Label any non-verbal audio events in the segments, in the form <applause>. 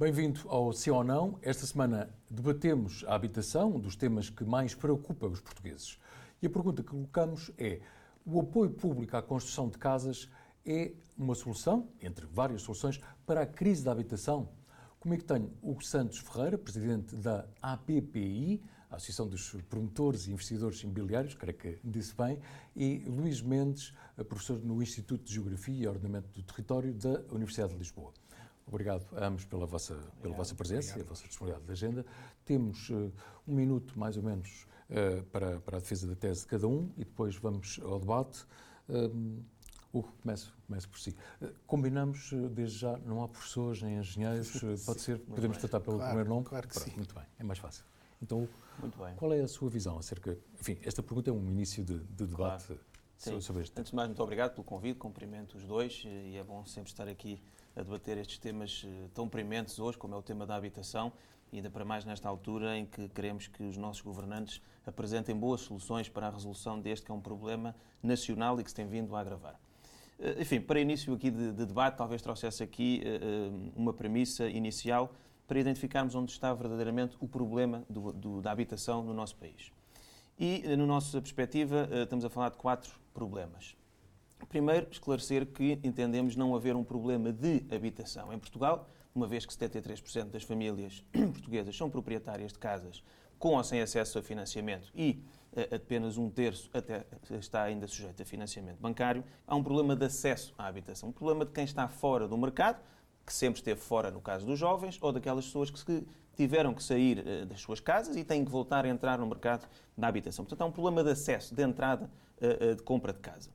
Bem-vindo ao Sim ou Não. Esta semana debatemos a habitação, um dos temas que mais preocupa os portugueses. E a pergunta que colocamos é: o apoio público à construção de casas é uma solução, entre várias soluções, para a crise da habitação? Comigo tenho Hugo Santos Ferreira, presidente da APPI, Associação dos Promotores e Investidores Imobiliários, creio que disse bem, e Luís Mendes, professor no Instituto de Geografia e Ordenamento do Território da Universidade de Lisboa. Obrigado a ambos pela vossa, obrigado, pela vossa presença obrigado. e a vossa disponibilidade de agenda. Temos uh, um minuto, mais ou menos, uh, para, para a defesa da tese de cada um e depois vamos ao debate. Uh, Hugo, começo, começo por si. Combinamos, desde já, não há professores nem engenheiros, <laughs> pode ser, podemos bem. tratar pelo claro, primeiro nome? Claro que Pronto, sim. Muito bem, é mais fácil. Então, qual é a sua visão acerca... Enfim, esta pergunta é um início de, de debate claro. Sobre este tema. Antes de mais, muito obrigado pelo convite, cumprimento os dois e é bom sempre estar aqui a debater estes temas eh, tão prementes hoje, como é o tema da habitação, ainda para mais nesta altura em que queremos que os nossos governantes apresentem boas soluções para a resolução deste que é um problema nacional e que se tem vindo a agravar. Eh, enfim, para início aqui de, de debate, talvez trouxesse aqui uh, uma premissa inicial para identificarmos onde está verdadeiramente o problema do, do, da habitação no nosso país. E, na nossa perspectiva, estamos a falar de quatro problemas. Primeiro, esclarecer que entendemos não haver um problema de habitação em Portugal, uma vez que 73% das famílias <clears throat> portuguesas são proprietárias de casas com ou sem acesso a financiamento e uh, apenas um terço até está ainda sujeito a financiamento bancário, há um problema de acesso à habitação, um problema de quem está fora do mercado, que sempre esteve fora no caso dos jovens, ou daquelas pessoas que tiveram que sair uh, das suas casas e têm que voltar a entrar no mercado da habitação. Portanto, há um problema de acesso, de entrada, uh, de compra de casa.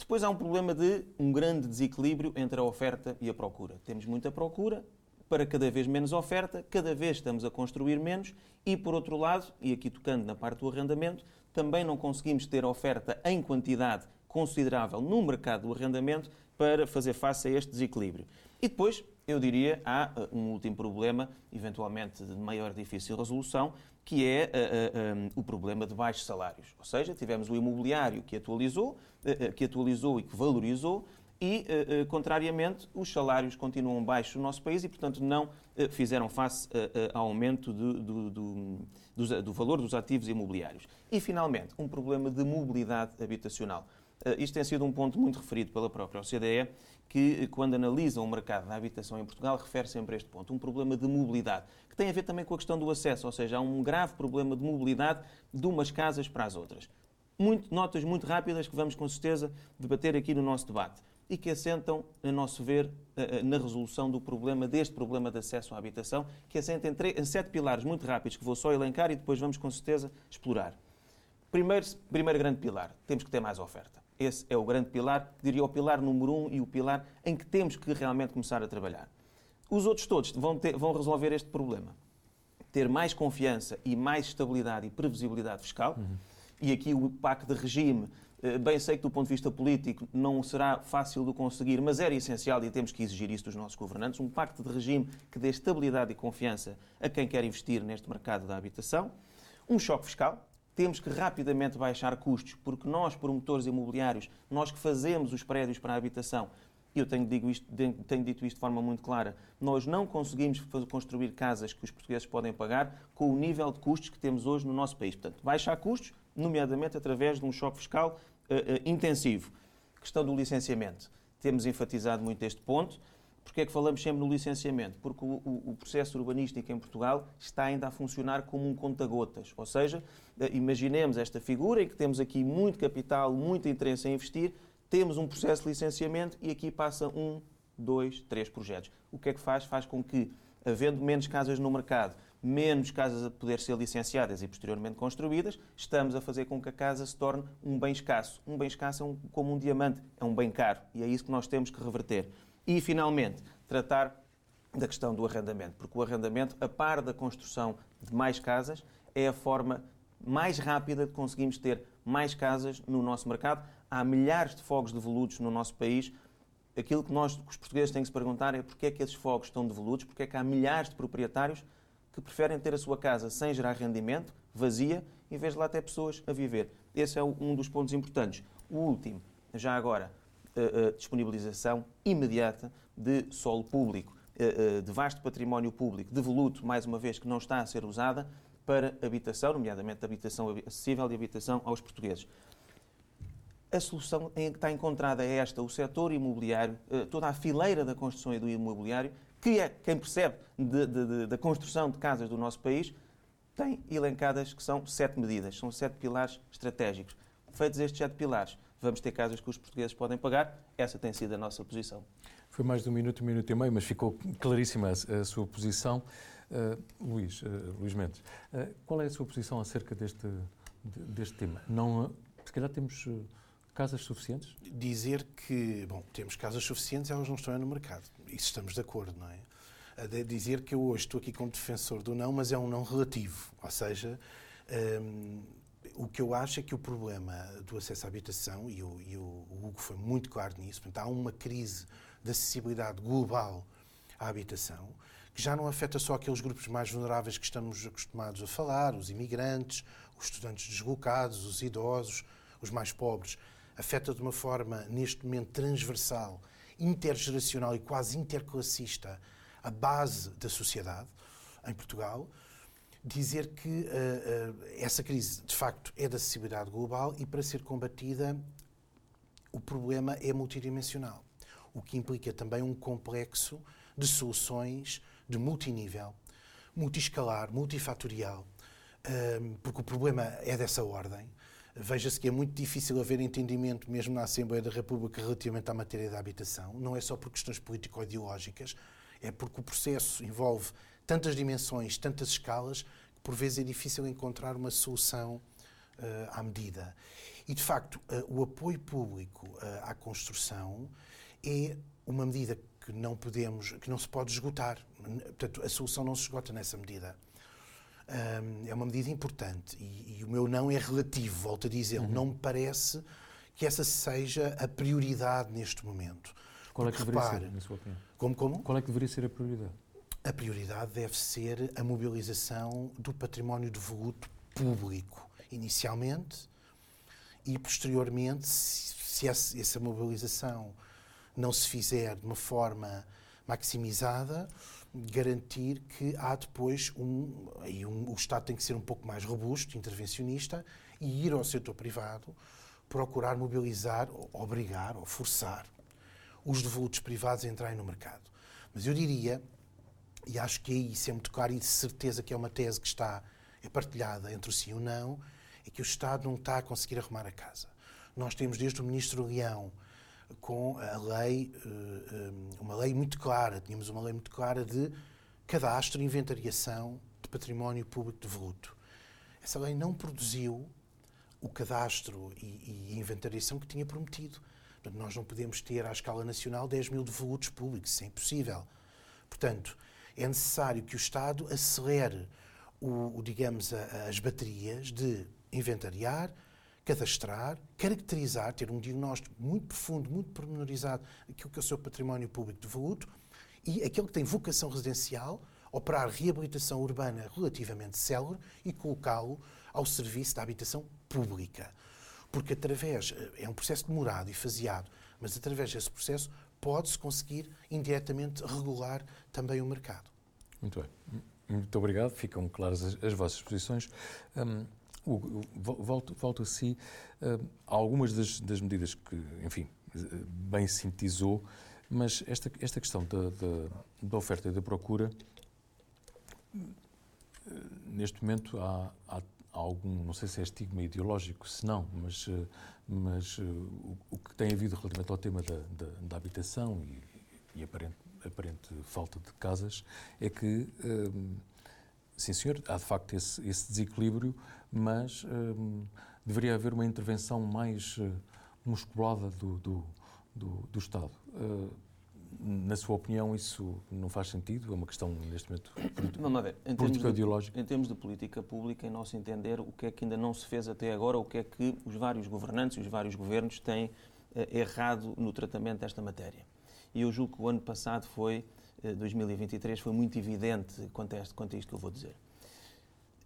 Depois há um problema de um grande desequilíbrio entre a oferta e a procura. Temos muita procura para cada vez menos oferta, cada vez estamos a construir menos e, por outro lado, e aqui tocando na parte do arrendamento, também não conseguimos ter oferta em quantidade considerável no mercado do arrendamento para fazer face a este desequilíbrio. E depois, eu diria, há uh, um último problema, eventualmente de maior difícil resolução, que é uh, uh, um, o problema de baixos salários. Ou seja, tivemos o imobiliário que atualizou, que atualizou e que valorizou, e, contrariamente, os salários continuam baixos no nosso país e, portanto, não fizeram face ao aumento do, do, do, do valor dos ativos imobiliários. E, finalmente, um problema de mobilidade habitacional. Uh, isto tem sido um ponto muito referido pela própria OCDE, que, quando analisa o mercado da habitação em Portugal, refere sempre a este ponto. Um problema de mobilidade, que tem a ver também com a questão do acesso, ou seja, há um grave problema de mobilidade de umas casas para as outras. Muito, notas muito rápidas que vamos, com certeza, debater aqui no nosso debate e que assentam, a nosso ver, na resolução do problema, deste problema de acesso à habitação, que assenta em sete pilares muito rápidos, que vou só elencar e depois vamos, com certeza, explorar. Primeiro, primeiro grande pilar, temos que ter mais oferta. Esse é o grande pilar, diria o pilar número um e o pilar em que temos que realmente começar a trabalhar. Os outros todos vão, ter, vão resolver este problema. Ter mais confiança e mais estabilidade e previsibilidade fiscal. Uhum. E aqui o pacto de regime, bem sei que do ponto de vista político não será fácil de conseguir, mas era essencial e temos que exigir isso dos nossos governantes. Um pacto de regime que dê estabilidade e confiança a quem quer investir neste mercado da habitação. Um choque fiscal, temos que rapidamente baixar custos, porque nós, promotores imobiliários, nós que fazemos os prédios para a habitação, eu tenho, digo isto, tenho dito isto de forma muito clara, nós não conseguimos construir casas que os portugueses podem pagar com o nível de custos que temos hoje no nosso país. Portanto, baixar custos, nomeadamente através de um choque fiscal uh, uh, intensivo. Questão do licenciamento. Temos enfatizado muito este ponto. Porquê é que falamos sempre no licenciamento? Porque o, o, o, processo urbanístico em Portugal está ainda a funcionar como um conta-gotas. Ou seja, eh, imaginemos esta figura em que temos aqui muito capital, muito interesse em investir, temos um processo de licenciamento e aqui passa um, dois, três projetos. O que é que faz? Faz com que, havendo menos casas no mercado, menos casas a poder ser licenciadas e posteriormente construídas, estamos a fazer com que a casa se torne um bem escasso. Um bem escasso é um, como um diamante, é um bem caro e é isso que nós temos que reverter. E, finalmente, tratar da questão do arrendamento, porque o arrendamento, a par da construção de mais casas, é a forma mais rápida de conseguirmos ter mais casas no nosso mercado. Há milhares de fogos devolutos no nosso país. Aquilo que nós, os portugueses, têm que se perguntar é porque é que esses fogos estão devolutos, porque é que há milhares de proprietários que preferem ter a sua casa sem gerar rendimento, vazia, em vez de lá ter pessoas a viver. Esse é um dos pontos importantes. O último, já agora, a disponibilização imediata de solo público. de vasto património público, devoluto, mais uma vez, que não está a ser usada, para habitação, nomeadamente habitação acessível e habitação aos portugueses. A solução que está encontrada é esta: o setor imobiliário, toda a fileira da construção e do imobiliário, que é quem percebe de, de, de, da construção de casas do nosso país, tem elencadas que são sete medidas, são sete pilares estratégicos. Feitos estes sete pilares, vamos ter casas que os portugueses podem pagar. Essa tem sido a nossa posição. Foi mais de um minuto, um minuto e meio, mas ficou claríssima a, sua posição. Uh, Luís, uh, Luís Mendes, uh, qual é a sua posição acerca deste, deste tema? Não, se calhar temos casas suficientes? Dizer que, bom, temos casas suficientes, elas não estão no mercado. Isso estamos de acordo, não é? dizer que eu hoje estou aqui como defensor do não, mas é um não relativo. Ou seja, um, ehm, o que eu acho é que o problema do acesso à habitação, e o, e o Hugo foi muito claro nisso, portanto, há uma crise de acessibilidade global à habitação, que já não afeta só aqueles grupos mais vulneráveis que estamos acostumados a falar, os imigrantes, os estudantes deslocados, os idosos, os mais pobres. Afeta de uma forma, neste momento, transversal, intergeracional e quase interclassista a base da sociedade em Portugal. Dizer que uh, uh, essa crise, de facto, é da acessibilidade global e, para ser combatida, o problema é multidimensional, o que implica também um complexo de soluções de multinível, multiscalar, multifatorial, porque o problema é dessa ordem. Veja-se que é muito difícil haver entendimento, mesmo na Assembleia da República, relativamente à matéria da habitação. Não é só por questões político-ideológicas, é porque o processo envolve tantas dimensões, tantas escalas, que por vezes é difícil encontrar uma solução uh, à medida. E, de facto, uh, o apoio público uh, à construção é uma medida que não podemos, que não se pode esgotar. Portanto, a solução não se esgota nessa medida. Um, é uma medida importante e, e, o meu não é relativo, volto a dizer, uhum. não me parece que essa seja a prioridade neste momento. Qual é que deveria repare, ser, na sua opinião? Como, como? Qual é que deveria ser a prioridade? A prioridade deve ser a mobilização do património devoluto público, inicialmente, e posteriormente, se essa mobilização não se fizer de uma forma maximizada, garantir que há depois um, aí um, o Estado tem que ser um pouco mais robusto, intervencionista e ir ao setor privado procurar mobilizar, obrigar ou forçar os devolutos privados a entrarem no mercado. Mas eu diria, e acho que aí isso é muito claro e de certeza que é uma tese que está é partilhada entre o sim e o não, é que o Estado não está a conseguir arrumar a casa. Nós temos desde o Ministro Leão com a lei, eh, eh, uma lei muito clara, tínhamos uma lei muito clara de cadastro e inventariação de património público devoluto. Essa lei não produziu o cadastro e, e inventariação que tinha prometido. Portanto, nós não podemos ter à escala nacional 10 mil devolutos públicos, isso é impossível. Portanto, é necessário que o Estado acelere o, o digamos, a, as baterias de inventariar, cadastrar, caracterizar, ter um diagnóstico muito profundo, muito pormenorizado daquilo que é o seu património público devoluto e aquele que tem vocação residencial, operar reabilitação urbana relativamente célere e colocá-lo ao serviço da habitação pública. Porque através, é um processo demorado e faseado, mas através desse processo pode-se conseguir indiretamente regular também o mercado. Muito bem. Muito obrigado. Ficam claras as, as vossas posições. Um, Hugo, volto, volto a si. Uh, algumas das, das, medidas que, enfim, bem sintetizou, mas esta, esta questão da, da, da oferta e da procura, neste momento há, há, algum, não sei se é estigma ideológico, se não, mas, mas o, o, que tem havido relativamente ao tema da, da, da habitação e, e aparente, aparente, falta de casas é que, sim senhor, há de facto esse, esse desequilíbrio mas deveria haver uma intervenção mais musculada do, do, do, do Estado. Uh, na sua opinião, isso não faz sentido? É uma questão, neste momento, <coughs> político-ideológica? Em termos de política pública, em nosso entender, o que é que ainda não se fez até agora, o que é que os vários governantes e os vários governos têm uh, errado no tratamento desta matéria. E eu julgo que o ano passado foi, 2023, foi muito evidente quanto a, este, quanto a isto que eu vou dizer.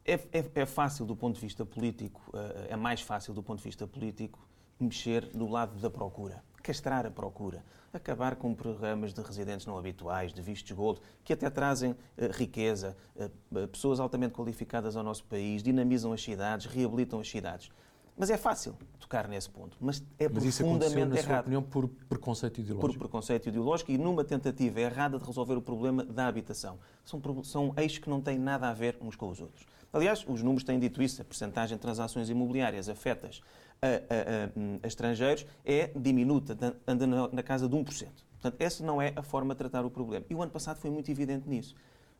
É, é, é, fácil do ponto de vista político, eh, é mais fácil do ponto de vista político mexer do lado da procura. Castrar a procura, acabar com programas de residentes não habituais, de vistos gold, que até trazem uh, riqueza, uh, pessoas altamente qualificadas ao nosso país, dinamizam as cidades, reabilitam as cidades. Mas é fácil tocar nesse ponto. Mas é mas isso profundamente na errado. Sua opinião, por preconceito ideológico? Por preconceito ideológico e numa tentativa errada de resolver o problema da habitação. São, são eixos que não têm nada a ver uns com os outros. Aliás, os números têm dito isso. A percentagem de transações imobiliárias afetas a, a, a, a estrangeiros é diminuta, anda na casa de 1%. Portanto, essa não é a forma de tratar o problema. E o ano passado foi muito evidente nisso.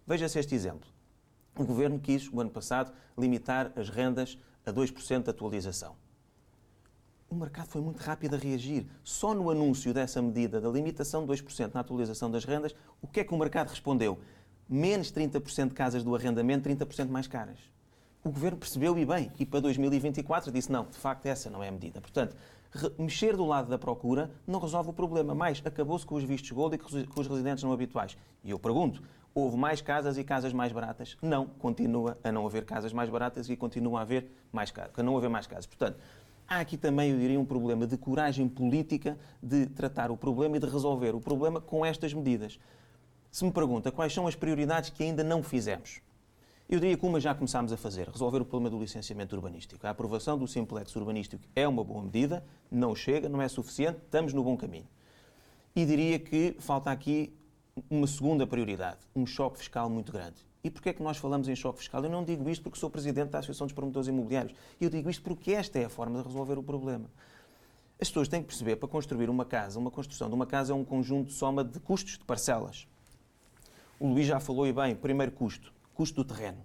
Veja-se este exemplo. O governo quis, o ano passado, limitar as rendas a 2% de atualização. O mercado foi muito rápido a reagir. Só no anúncio dessa medida, da limitação de 2% na atualização das rendas, o que é que o mercado respondeu? Menos 30% de casas do arrendamento, 30% mais caras. O governo percebeu e bem, e para 2024 disse: não, de facto, essa não é a medida. Portanto, mexer do lado da procura não resolve o problema, mais acabou-se com os vistos gold e com os residentes não habituais. E eu pergunto: houve mais casas e casas mais baratas? Não, continua a não haver casas mais baratas e continua a haver mais casas, a não haver mais casas. Portanto, há aqui também, eu diria, um problema de coragem política de tratar o problema e de resolver o problema com estas medidas. Se me pergunta quais são as prioridades que ainda não fizemos, eu diria que uma já começámos a fazer, resolver o problema do licenciamento urbanístico. A aprovação do simplex urbanístico é uma boa medida, não chega, não é suficiente, estamos no bom caminho. E diria que falta aqui uma segunda prioridade, um choque fiscal muito grande. E porquê é que nós falamos em choque fiscal? Eu não digo isto porque sou presidente da Associação dos Promotores Imobiliários. Eu digo isto porque esta é a forma de resolver o problema. As pessoas têm que perceber, para construir uma casa, uma construção de uma casa é um conjunto de soma de custos de parcelas. O Luís já falou e bem, primeiro custo, custo do terreno.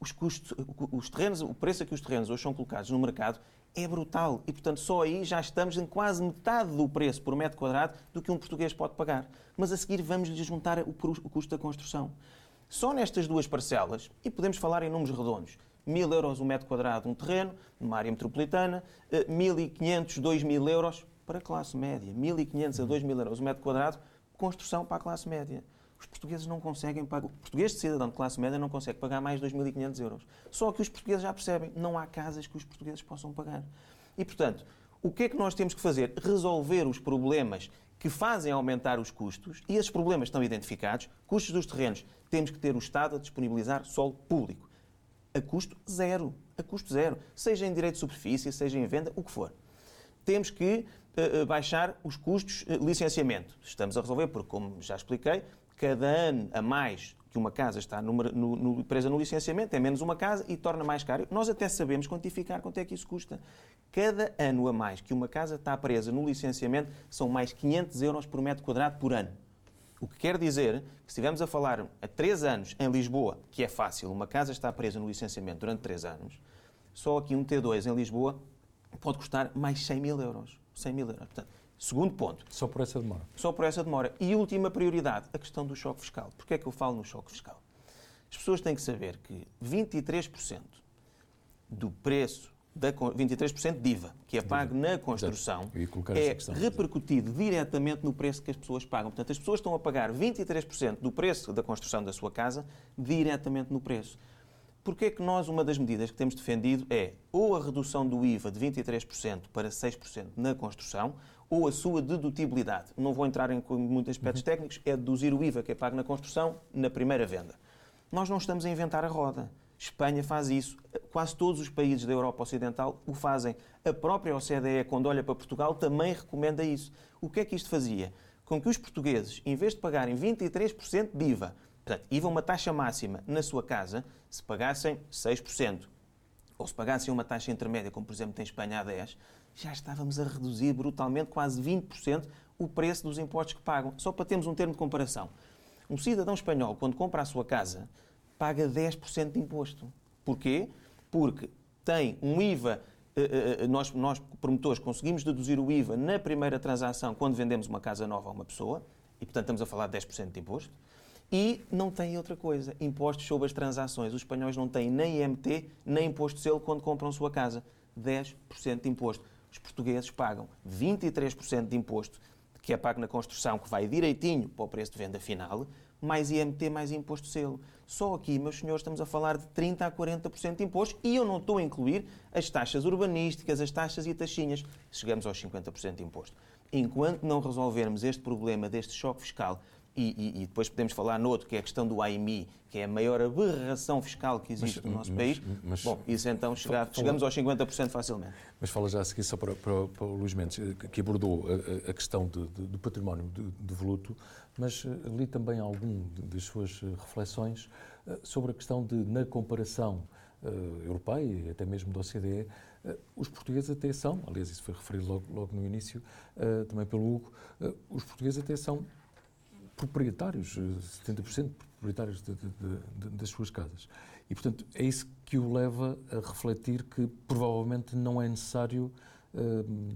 Os, custos, os terrenos, o preço a que os terrenos hoje são colocados no mercado é brutal. E, portanto, só aí já estamos em quase metade do preço por metro quadrado do que um português pode pagar. Mas a seguir vamos-lhe juntar o custo da construção. Só nestas duas parcelas, e podemos falar em números redondos, mil euros um metro quadrado um terreno, numa área metropolitana, 1.500, eh, 2.000 euros para a classe média. 1.500 a 2.000 euros um metro quadrado, construção para a classe média. Os portugueses não conseguem pagar. O português de cidadão de classe média não consegue pagar mais de 2.500 euros. Só que os portugueses já percebem, não há casas que os portugueses possam pagar. E, portanto, o que é que nós temos que fazer? Resolver os problemas que fazem aumentar os custos, e esses problemas estão identificados. Custos dos terrenos, temos que ter o Estado a disponibilizar solo público. A custo zero. A custo zero. Seja em direito de superfície, seja em venda, o que for. Temos que uh, baixar os custos uh, licenciamento. Estamos a resolver, porque, como já expliquei, cada ano a mais que uma casa está no, no, no, presa no licenciamento, é menos uma casa e torna mais caro. Nós até sabemos quantificar quanto é que isso custa. Cada ano a mais que uma casa está presa no licenciamento são mais 500 euros por metro quadrado por ano. O que quer dizer que, se estivermos a falar há três anos em Lisboa, que é fácil, uma casa está presa no licenciamento durante três anos, só aqui um T2 em Lisboa pode custar mais 100 mil euros. 100 mil euros. Portanto, Segundo ponto. Só por essa demora. Só por essa demora. E última prioridade, a questão do choque fiscal. Porquê é que eu falo no choque fiscal? As pessoas têm que saber que 23% do preço, da, 23% de IVA, que é pago na construção, é repercutido diretamente no preço que as pessoas pagam. Portanto, as pessoas estão a pagar 23% do preço da construção da sua casa diretamente no preço. Porquê é que nós, uma das medidas que temos defendido é ou a redução do IVA de 23% para 6% na construção, ou a sua dedutibilidade. Não vou entrar em muitos aspectos uhum. técnicos, é deduzir o IVA que é pago na construção na primeira venda. Nós não estamos a inventar a roda. Espanha faz isso. Quase todos os países da Europa Ocidental o fazem. A própria OCDE, quando olha para Portugal, também recomenda isso. O que é que isto fazia? Com que os portugueses, em vez de pagarem 23% de IVA, portanto, IVA uma taxa máxima na sua casa, se pagassem 6%, ou se pagassem uma taxa intermédia, como por exemplo tem Espanha a 10%, já estávamos a reduzir brutalmente, quase 20%, o preço dos impostos que pagam. Só para termos um termo de comparação. Um cidadão espanhol, quando compra a sua casa, paga 10% de imposto. Porquê? Porque tem um IVA. Eh, eh, eh, nós, nós, promotores, conseguimos deduzir o IVA na primeira transação quando vendemos uma casa nova a uma pessoa, e portanto estamos a falar de 10% de imposto. E não tem outra coisa, impostos sobre as transações. Os espanhóis não têm nem IMT, nem imposto de selo quando compram sua casa. 10% de imposto os portugueses pagam 23% de imposto que é pago na construção, que vai direitinho para o preço de venda final, mais IMT, mais imposto selo. Só aqui, meus senhores, estamos a falar de 30% a 40% de imposto e eu não estou a incluir as taxas urbanísticas, as taxas e taxinhas. Chegamos aos 50% de imposto. Enquanto não resolvermos este problema deste choque fiscal e, e, e, depois podemos falar no outro, que é a questão do AIMI, que é a maior aberração fiscal que existe mas, no nosso mas, país. Mas, Bom, isso então chega, chegamos aos 50% facilmente. Mas fala já a seguir só para, para, para o Luís Mendes, que abordou a, a questão de, de, do património de, de voluto, mas eh, li também algum das suas eh, reflexões eh, sobre a questão de, na comparação europeia e até mesmo da OCDE, os portugueses até são, aliás, isso foi referido logo, logo no início, também pelo Hugo, os portugueses até são proprietários, 70% proprietários de, de, de, das suas casas. E, portanto, é isso que o leva a refletir que provavelmente não é necessário uh,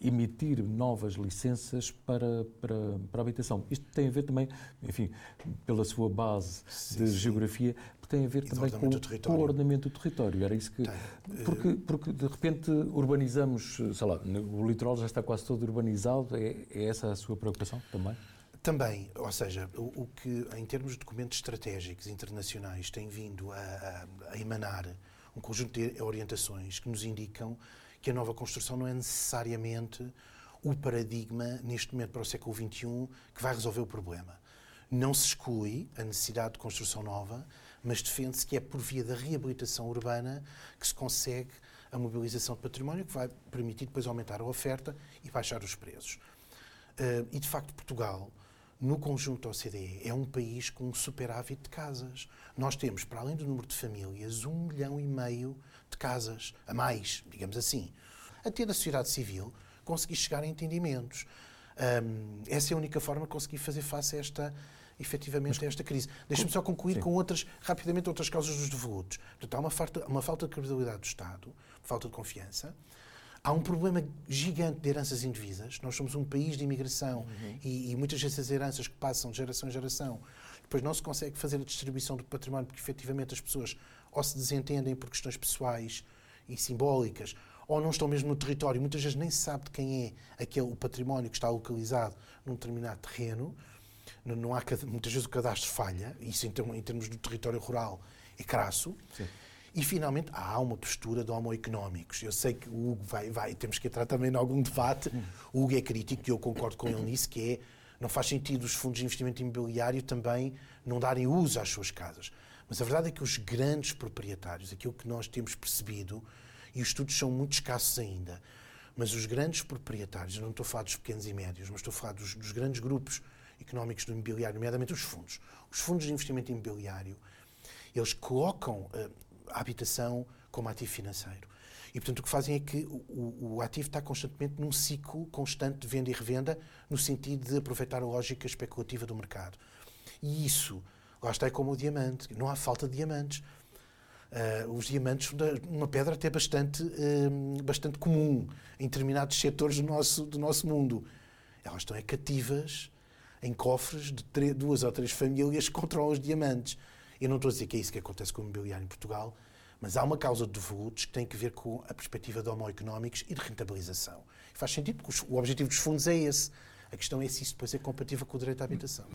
emitir novas licenças para, para, para a habitação. Isto tem a ver também, enfim, pela sua base sim, de sim. geografia, tem a ver e também com, com, o ordenamento do território. Era isso que. Porque, porque de repente urbanizamos, sei lá, o litoral já está quase todo urbanizado, é, é essa a sua preocupação também? Também, ou seja, o, o, que em termos de documentos estratégicos internacionais tem vindo a, a, a, emanar um conjunto de orientações que nos indicam que a nova construção não é necessariamente o paradigma, neste momento para o século XXI, que vai resolver o problema. Não se exclui a necessidade de construção nova, mas defende-se que é por via da reabilitação urbana que se consegue a mobilização de património, que vai permitir depois aumentar a oferta e baixar os preços. Uh, e, de facto, Portugal no conjunto da OCDE, é um país com um superávit de casas. Nós temos, para além do número de famílias, um milhão e meio de casas, a mais, digamos assim. Até na sociedade civil, conseguir chegar a entendimentos. Um, essa é a única forma de conseguir fazer face a esta, efetivamente, a esta crise. Deixa-me só concluir sim. com outras, rapidamente, outras causas dos devolutos. Portanto, há uma falta, uma falta de credibilidade do Estado, falta de confiança. Há um problema gigante de heranças indevidas. Nós somos um país de imigração uhum. e, e, muitas dessas heranças que passam de geração em geração, depois não se consegue fazer a distribuição do património porque efetivamente as pessoas ou se desentendem por questões pessoais e simbólicas ou não estão mesmo no território. Muitas vezes nem se sabe de quem é aquele o património que está localizado num determinado terreno. Não há, muitas vezes o cadastro falha, isso em termos do território rural é crasso. Sim. E, finalmente, há uma postura de homo-económicos. Eu sei que o Hugo vai, vai, temos que entrar também em algum debate. O Hugo é crítico, e eu concordo com ele nisso, que é, não faz sentido os fundos de investimento imobiliário também não darem uso às suas casas. Mas a verdade é que os grandes proprietários, aquilo que nós temos percebido, e os estudos são muito escassos ainda, mas os grandes proprietários, eu não estou a falar dos pequenos e médios, mas estou a falar dos, dos grandes grupos económicos do imobiliário, nomeadamente os fundos. Os fundos de investimento imobiliário, eles colocam uh, a habitação como ativo financeiro. E, portanto, o que fazem é que o, o, ativo está constantemente num ciclo constante de venda e revenda, no sentido de aproveitar a lógica especulativa do mercado. E isso, lá está, é como o diamante. Não há falta de diamantes. Uh, os diamantes uma pedra até bastante, uh, bastante comum em determinados setores do nosso, do nosso mundo. Elas estão é cativas em cofres de duas ou três famílias que controlam os diamantes. Eu não estou a dizer que é isso que acontece com o imobiliário em Portugal, mas há uma causa de devolutos que tem que ver com a perspectiva de homoeconómicos e de rentabilização. Faz sentido, porque o objetivo dos fundos é esse. A questão é se isso depois é compatível com o direito à habitação.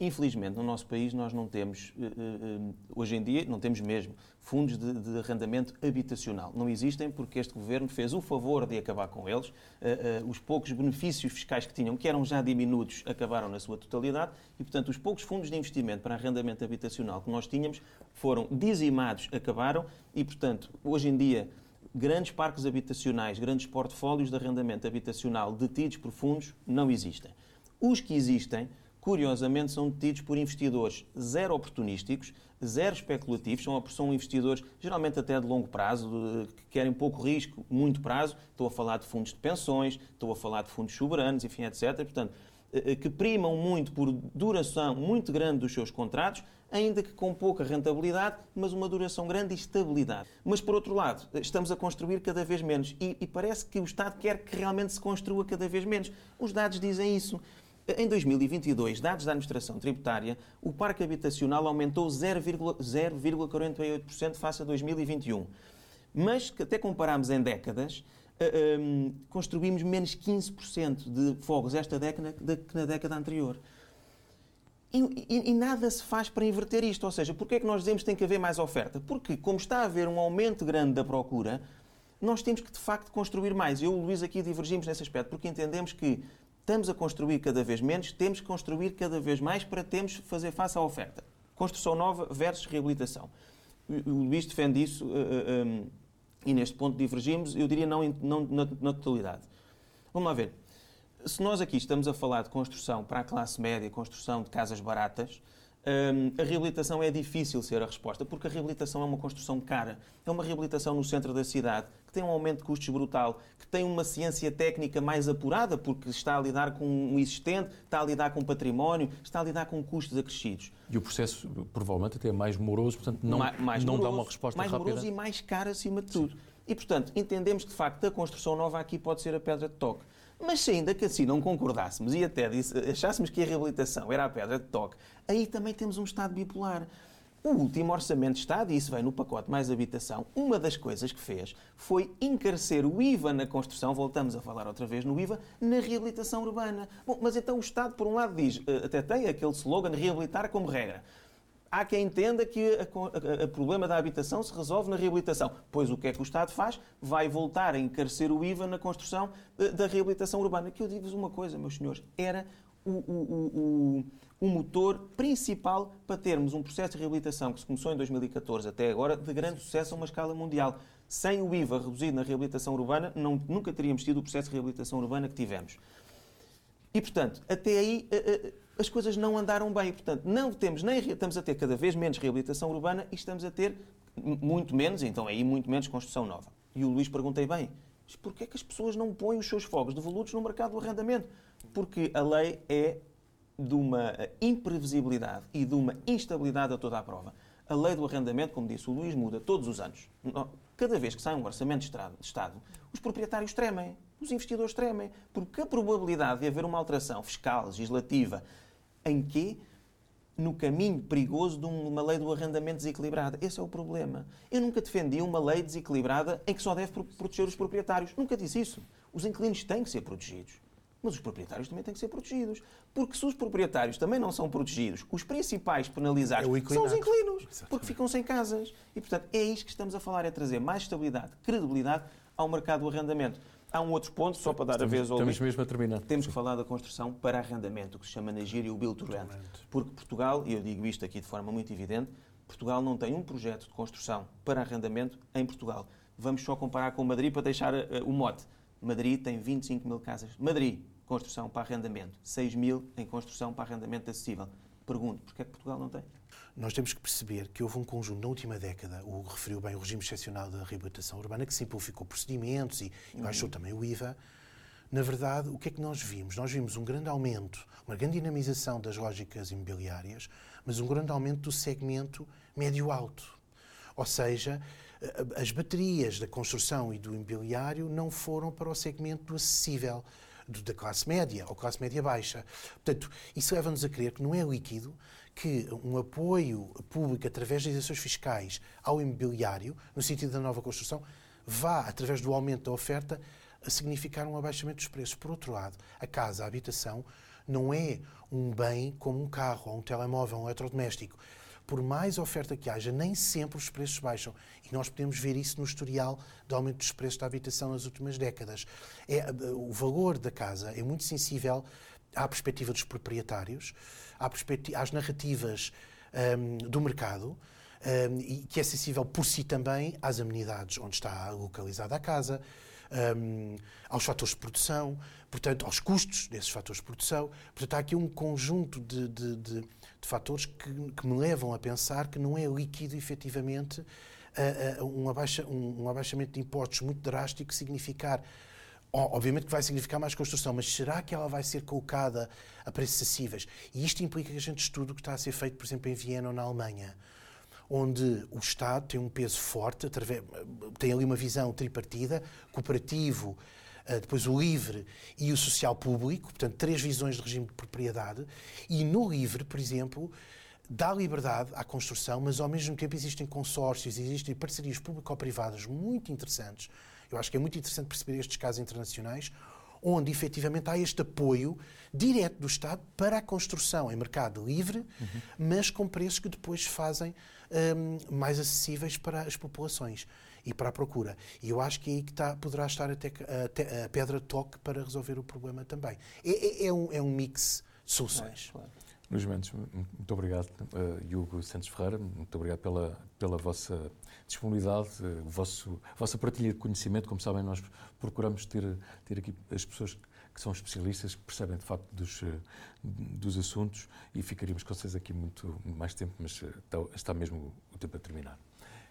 Infelizmente, no nosso país, nós não temos, eh, eh, hoje em dia, não temos mesmo fundos de, de, arrendamento habitacional. Não existem porque este governo fez o favor de acabar com eles. Eh, os poucos benefícios fiscais que tinham, que eram já diminutos, acabaram na sua totalidade e, portanto, os poucos fundos de investimento para arrendamento habitacional que nós tínhamos foram dizimados, acabaram e, portanto, hoje em dia, grandes parques habitacionais, grandes portfólios de arrendamento habitacional detidos por fundos não existem. Os que existem curiosamente, são detidos por investidores zero oportunísticos, zero especulativos, são, são investidores geralmente até de longo prazo, que querem pouco risco, muito prazo. Estou a falar de fundos de pensões, estou a falar de fundos soberanos, enfim, etc. Portanto, eh, eh, que primam muito por duração muito grande dos seus contratos, ainda que com pouca rentabilidade, mas uma duração grande e estabilidade. Mas, por outro lado, estamos a construir cada vez menos e, e parece que o Estado quer que realmente se construa cada vez menos. Os dados dizem isso. Em 2022, dados da administração tributária, o parque habitacional aumentou 0,48% face a 2021. Mas, até compararmos em décadas, uh, um, construímos menos 15% de fogos esta década que na década anterior. E, e, e, nada se faz para inverter isto. Ou seja, porquê é que nós dizemos que tem que haver mais oferta? Porque, como está a haver um aumento grande da procura, nós temos que, de facto, construir mais. Eu e o Luís aqui divergimos nesse aspecto, porque entendemos que estamos a construir cada vez menos, temos que construir cada vez mais para termos fazer face à oferta. Construção nova versus reabilitação. O Luís defende isso uh, uh, um, e neste ponto divergimos, eu diria não, não na, na totalidade. Vamos lá ver. Se nós aqui estamos a falar de construção para a classe média, construção de casas baratas, Hum, a reabilitação é difícil ser a resposta, porque a reabilitação é uma construção cara. É uma reabilitação no centro da cidade, que tem um aumento de custos brutal, que tem uma ciência técnica mais apurada, porque está a lidar com um existente, está a lidar com património, está a lidar com custos acrescidos. E o processo, provavelmente, até é mais moroso, portanto, não, mais, mais não moroso, dá uma resposta mais rápida. Mais moroso e mais caro, acima de tudo. Sim. E, portanto, entendemos que, de facto, a construção nova aqui pode ser a pedra de toque. Mas se ainda que assim não concordássemos e até achássemos que a reabilitação era a pedra de toque, aí também temos um Estado bipolar. O último Orçamento de Estado, e isso vem no pacote mais habitação, uma das coisas que fez foi encarecer o IVA na construção, voltamos a falar outra vez no IVA, na reabilitação urbana. Bom, mas então o Estado, por um lado, diz, eh, até tem aquele slogan, reabilitar como regra. Há quem entenda que o problema da habitação se resolve na reabilitação. Pois o que é que o Estado faz? Vai voltar a encarecer o IVA na construção eh, da reabilitação urbana. Que eu digo-vos uma coisa, meus senhores, era o, o, o, o, motor principal para termos um processo de reabilitação que se começou em 2014 até agora de grande sucesso a uma escala mundial. Sem o IVA reduzido na reabilitação urbana, não, nunca teríamos tido o processo de reabilitação urbana que tivemos. E, portanto, até aí eh, eh, as coisas não andaram bem. Portanto, não temos nem estamos a ter cada vez menos reabilitação urbana e estamos a ter muito menos, então aí muito menos construção nova. E o Luís perguntei bem, mas porquê é que as pessoas não põem os seus fogos de volutos no mercado do arrendamento? Porque a lei é de uma imprevisibilidade e de uma instabilidade a toda a prova. A lei do arrendamento, como disse o Luís, muda todos os anos. Cada vez que sai um orçamento de Estado, os proprietários tremem, os investidores tremem, porque a probabilidade de haver uma alteração fiscal, legislativa, em que no caminho perigoso de uma lei do arrendamento desequilibrada. Esse é o problema. Eu nunca defendi uma lei desequilibrada em que só deve proteger os proprietários. Nunca disse isso. Os inquilinos têm que ser protegidos. Mas os proprietários também têm que ser protegidos. Porque se os proprietários também não são protegidos, os principais penalizados é são os inquilinos. Exatamente. Porque ficam sem casas. E, portanto, é isto que estamos a falar, é trazer mais estabilidade, credibilidade ao mercado do arrendamento. Há um outro ponto, só para dar estamos, a vez ao Estamos mesmo a terminar. Temos que falar da construção para arrendamento, o que se chama na gíria o Build to Rent. Porque Portugal, e eu digo isto aqui de forma muito evidente, Portugal não tem um projeto de construção para arrendamento em Portugal. Vamos só comparar com Madrid para deixar uh, o mote. Madrid tem 25 mil casas. Madrid, construção para arrendamento. 6 mil em construção para arrendamento acessível. Pergunto, porquê é que Portugal não tem? nós temos que perceber que houve um conjunto na última década, o referiu bem o regime excepcional da reabilitação urbana, que simplificou procedimentos e, uhum. baixou também o IVA. Na verdade, o que é que nós vimos? Nós vimos um grande aumento, uma grande dinamização das lógicas imobiliárias, mas um grande aumento do segmento médio-alto. Ou seja, as baterias da construção e do imobiliário não foram para o segmento do acessível, da classe média ou classe média baixa. Portanto, isso leva-nos a crer que não é líquido, que um apoio público através das isenções fiscais ao imobiliário, no sentido da nova construção, vá, através do aumento da oferta, a significar um abaixamento dos preços. Por outro lado, a casa, a habitação, não é um bem como um carro, ou um telemóvel, um eletrodoméstico. Por mais oferta que haja, nem sempre os preços baixam. E nós podemos ver isso no historial de aumento dos preços da habitação nas últimas décadas. É, o valor da casa é muito sensível à perspectiva dos proprietários, às narrativas um, do mercado, um, e que é sensível por si também às amenidades onde está localizada a casa, um, aos fatores de produção, portanto, aos custos desses fatores de produção. Portanto, há aqui um conjunto de, de, de, de fatores que, que, me levam a pensar que não é líquido, efetivamente, uh, um, abaixa, um, um abaixamento de impostos muito drástico significar Obviamente que vai significar mais construção, mas será que ela vai ser colocada a preços acessíveis? E isto implica que a gente estude o que está a ser feito, por exemplo, em Viena ou na Alemanha, onde o Estado tem um peso forte, tem ali uma visão tripartida, cooperativo, depois o livre e o social público, portanto, três visões de regime de propriedade, e no livre, por exemplo, dá liberdade à construção, mas ao mesmo tempo existem consórcios, existem parcerias público-privadas muito interessantes eu acho que é muito interessante perceber estes casos internacionais onde efetivamente há este apoio direto do Estado para a construção em mercado livre, uhum. mas com preços que depois fazem um, mais acessíveis para as populações. E para a procura. E eu acho que é aí que está, poderá estar até a, a, pedra de toque para resolver o problema também. É, é, é um, é um mix de soluções. É, claro. Luís Mendes, muito obrigado. Uh, Hugo Santos Ferreira, muito obrigado pela, pela vossa disponibilidade, uh, vosso, a vossa partilha de conhecimento. Como sabem, nós procuramos ter, ter aqui as pessoas que são especialistas, que percebem de facto dos, uh, dos assuntos e ficaríamos com vocês aqui muito mais tempo, mas está, está mesmo o tempo a terminar.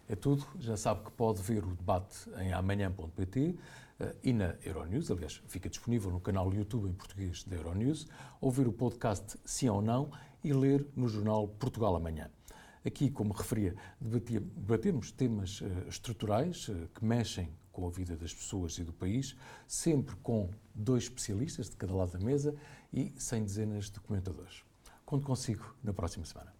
É tudo. Já sabe que pode ver o debate em amanhã.pt eh, e na Euronews. Aliás, fica disponível no canal YouTube em português da Euronews. Ouvir o podcast Sim ou Não e ler no jornal Portugal Amanhã. Aqui, como referia, debatemos temas uh, estruturais uh, que mexem com a vida das pessoas e do país, sempre com dois especialistas de cada lado da mesa e sem dezenas de comentadores. Conto consigo na próxima semana.